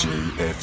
It's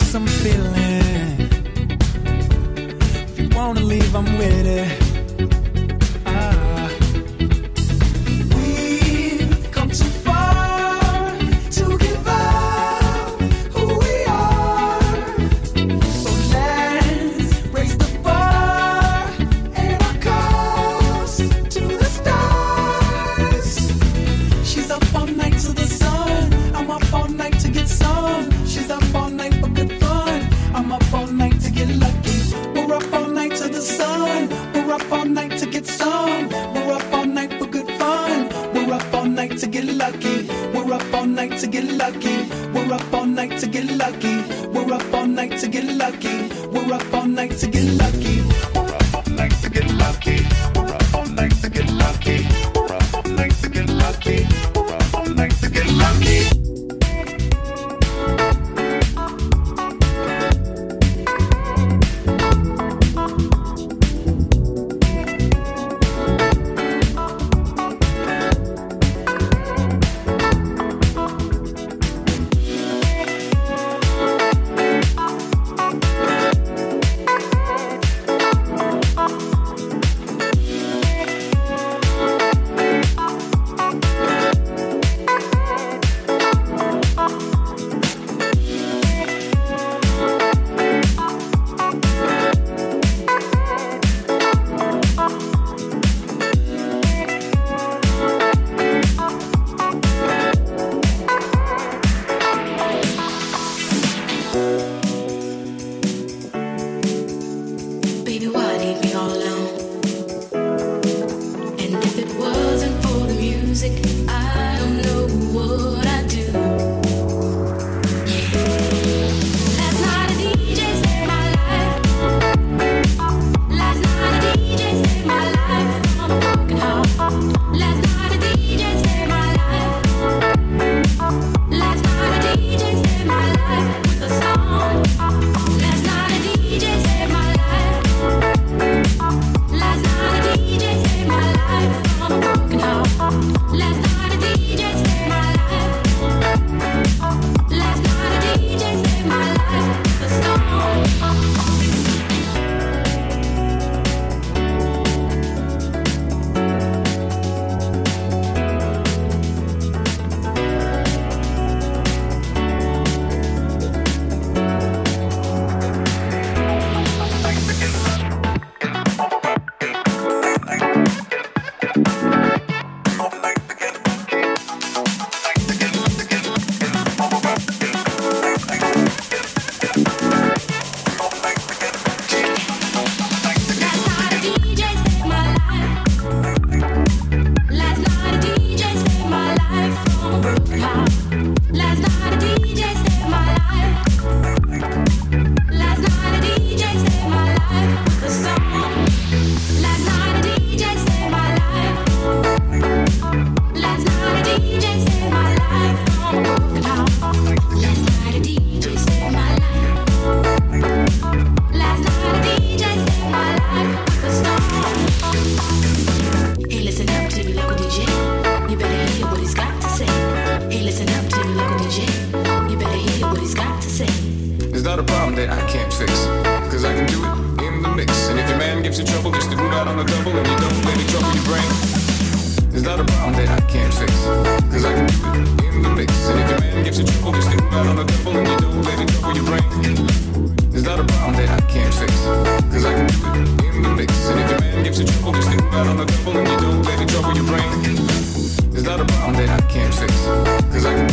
not a problem that I can't fix. Cause I'm with it in can't fix, cause I can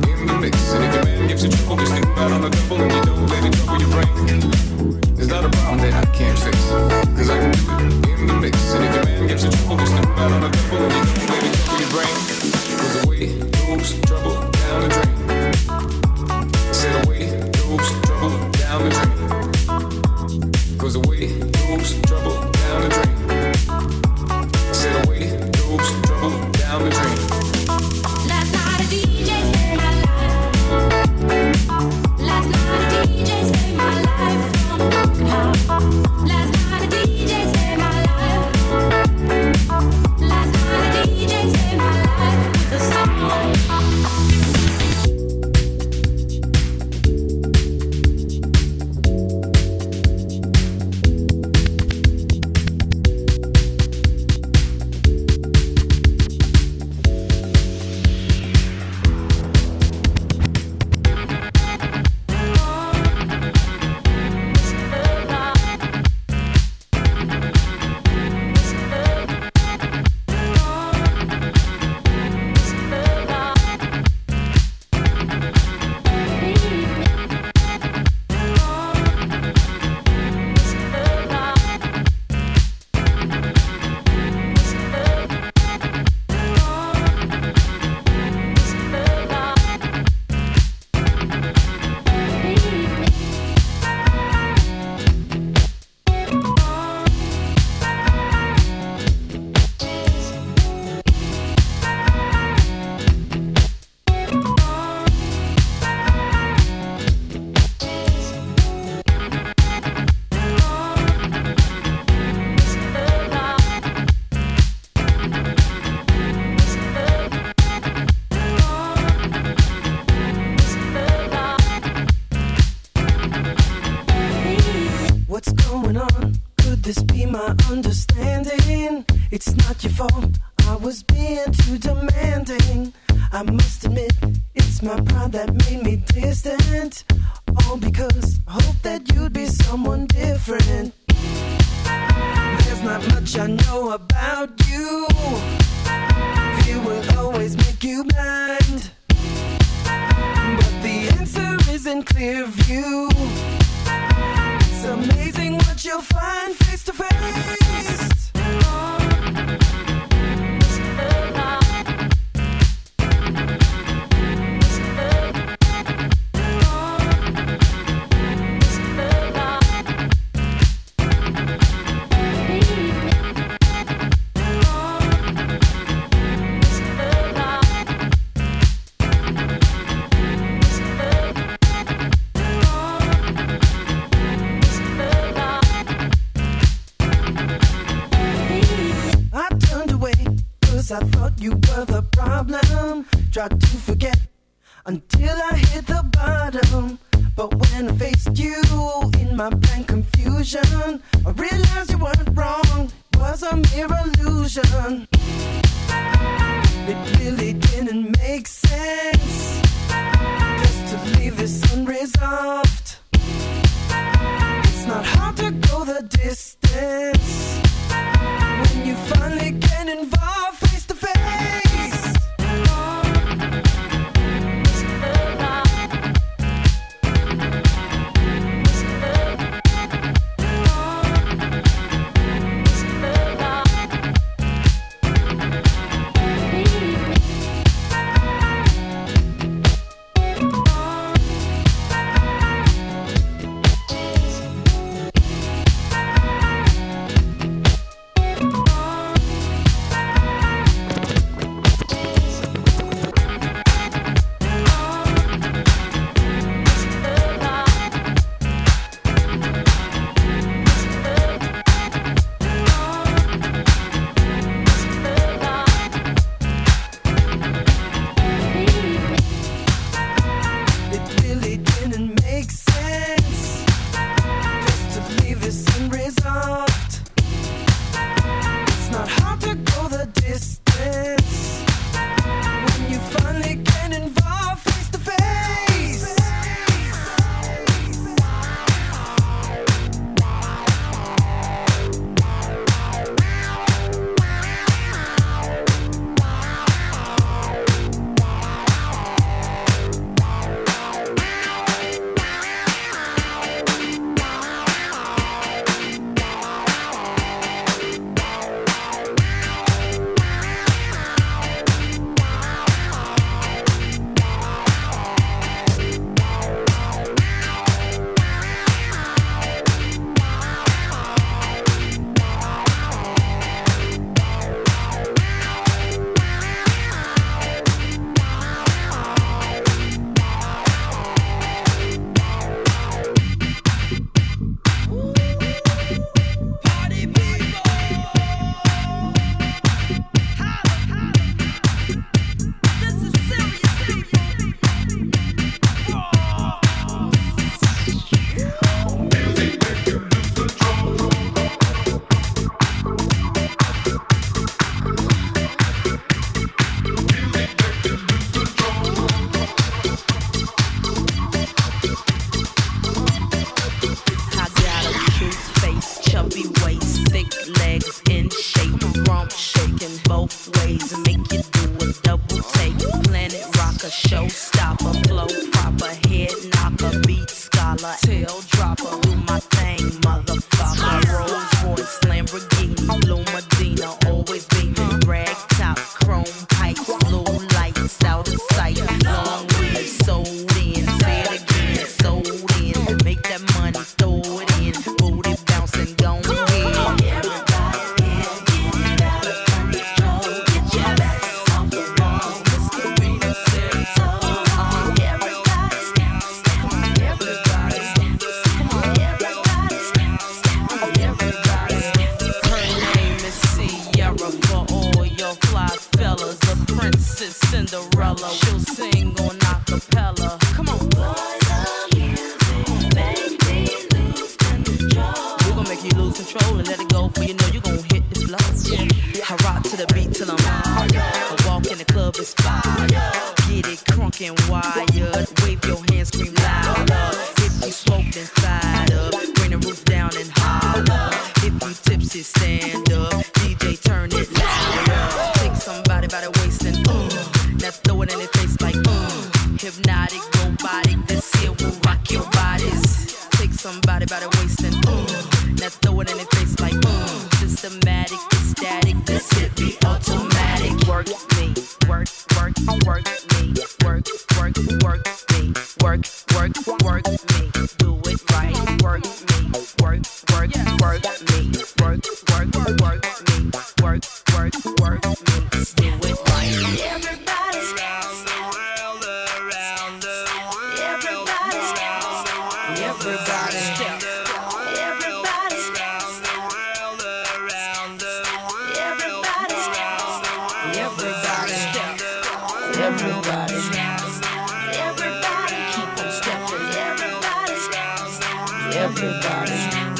do it in the mix. And if your man gives you trouble, just think about on the double and you don't let it trouble your brain. It's not a problem that I can't fix, cause I can do it in the mix. And if your man gives you trouble, just think What's going on? Could this be my understanding? It's not your fault. I was being too demanding. I must admit, it's my pride that made me distant. All because I hope that you'd be someone different. There's not much I know about you. Fear will always make you blind. But the answer is in clear view. Amazing what you'll find face to face. You were the problem. Tried to forget until I hit the bottom. But when I faced you in my blank confusion, I realized you weren't wrong. It was a mere illusion. It really didn't make sense just to leave this unresolved. It's not hard to go the distance when you finally get involved planet rocker, showstopper, flow proper, head knocker, beat scholar, tail dropper. your hands scream loud. everybody.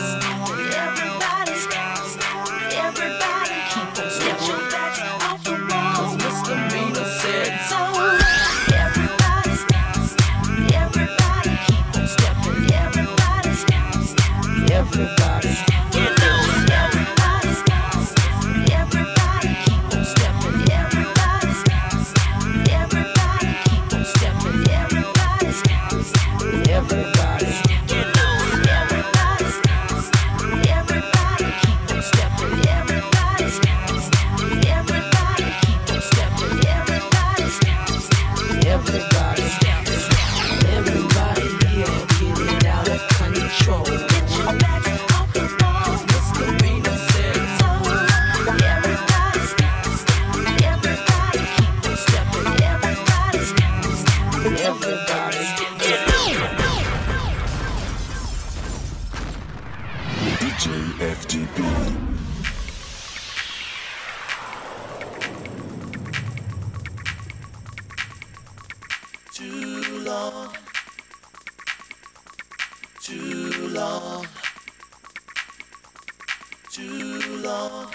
Too long, Too long. Too long.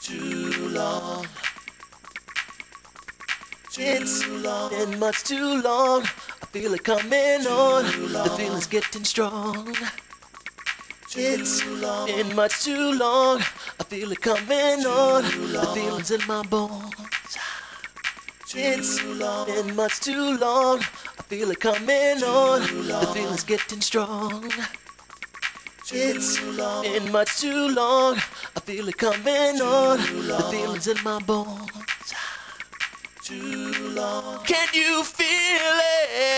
Too long. Too long. It's been much too long. I feel it coming on. The feeling's getting strong. It's been much too long. I feel it coming on. The feeling's in my bones. It's been much too long. I feel it coming on. The feeling's getting strong. It's been much too long. I feel it coming on. The feeling's in my bones. Too long. Can you feel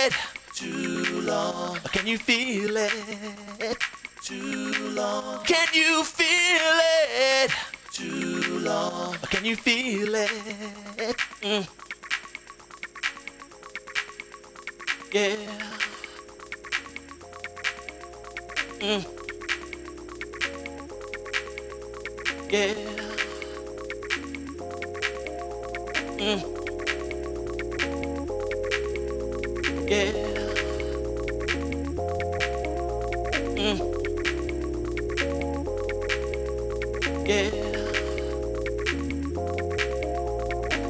it? Too long. Can you feel it? Too long. Can you feel it? Too long. Can you feel it? Mm. Yeah. Mm. Yeah. Mm. Yeah. Mm. forget.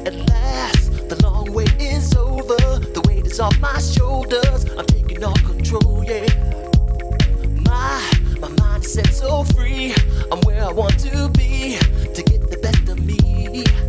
At last, the long wait is over. The weight is off my shoulders. I'm taking all control, yeah. My my mindset so free. I'm where I want to be to get the best of me.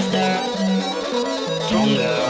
faster, stronger.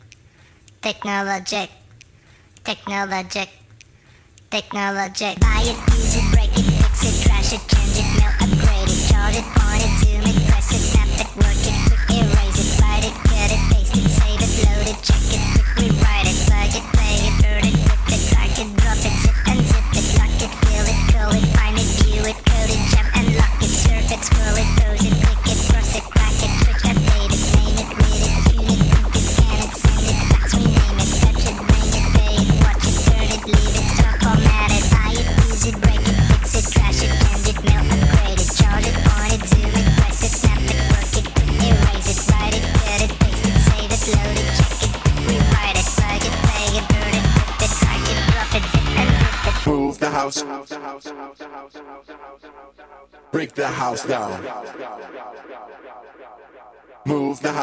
technologic, technologic, technologic. Buy it, use it, break it, fix it, trash it, change it, mail, upgrade it, chart it, point it, zoom it, press it,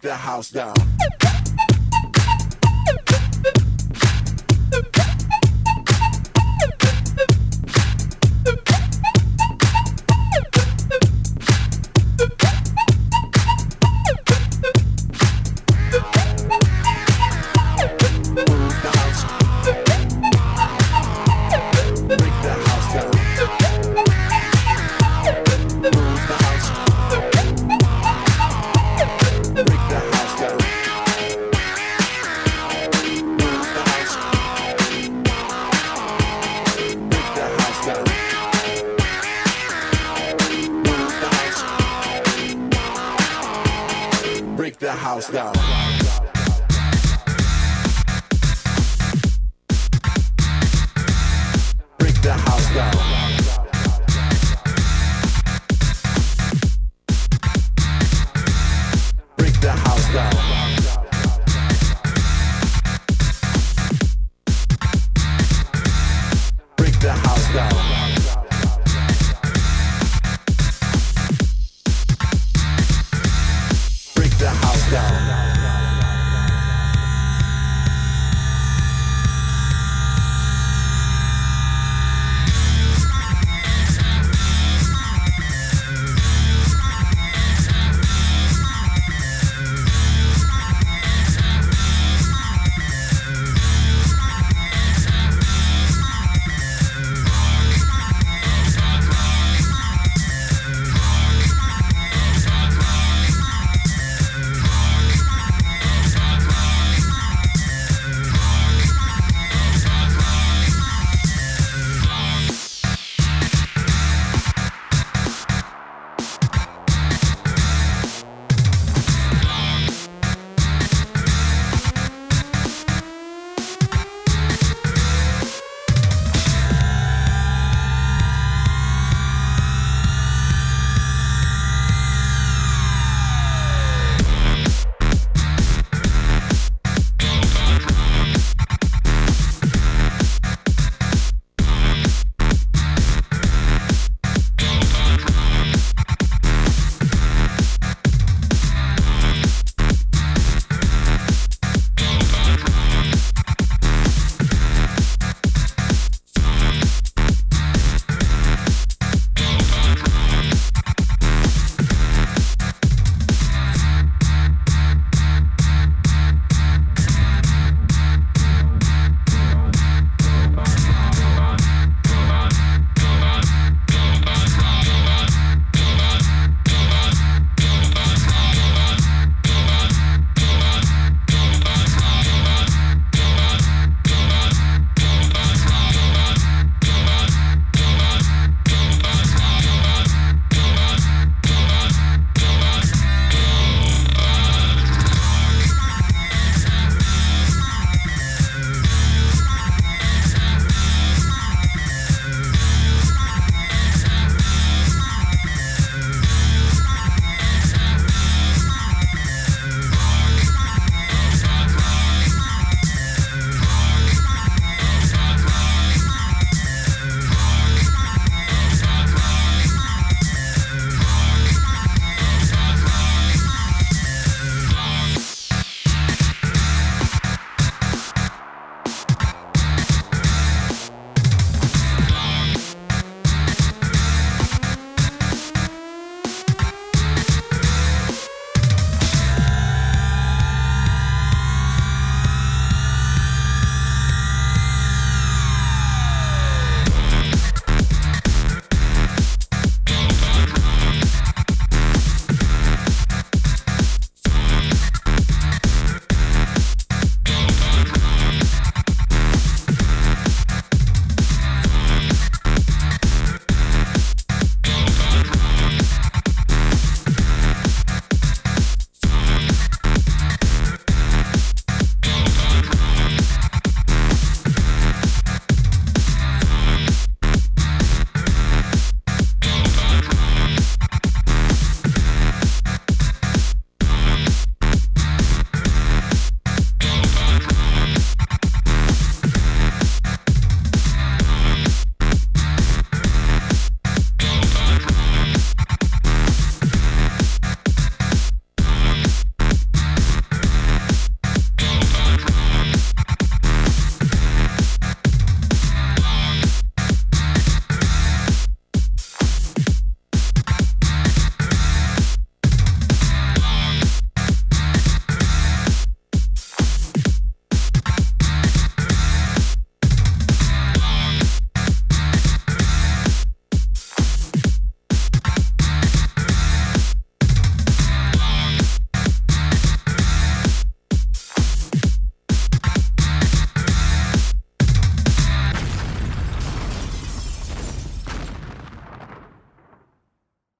the house down.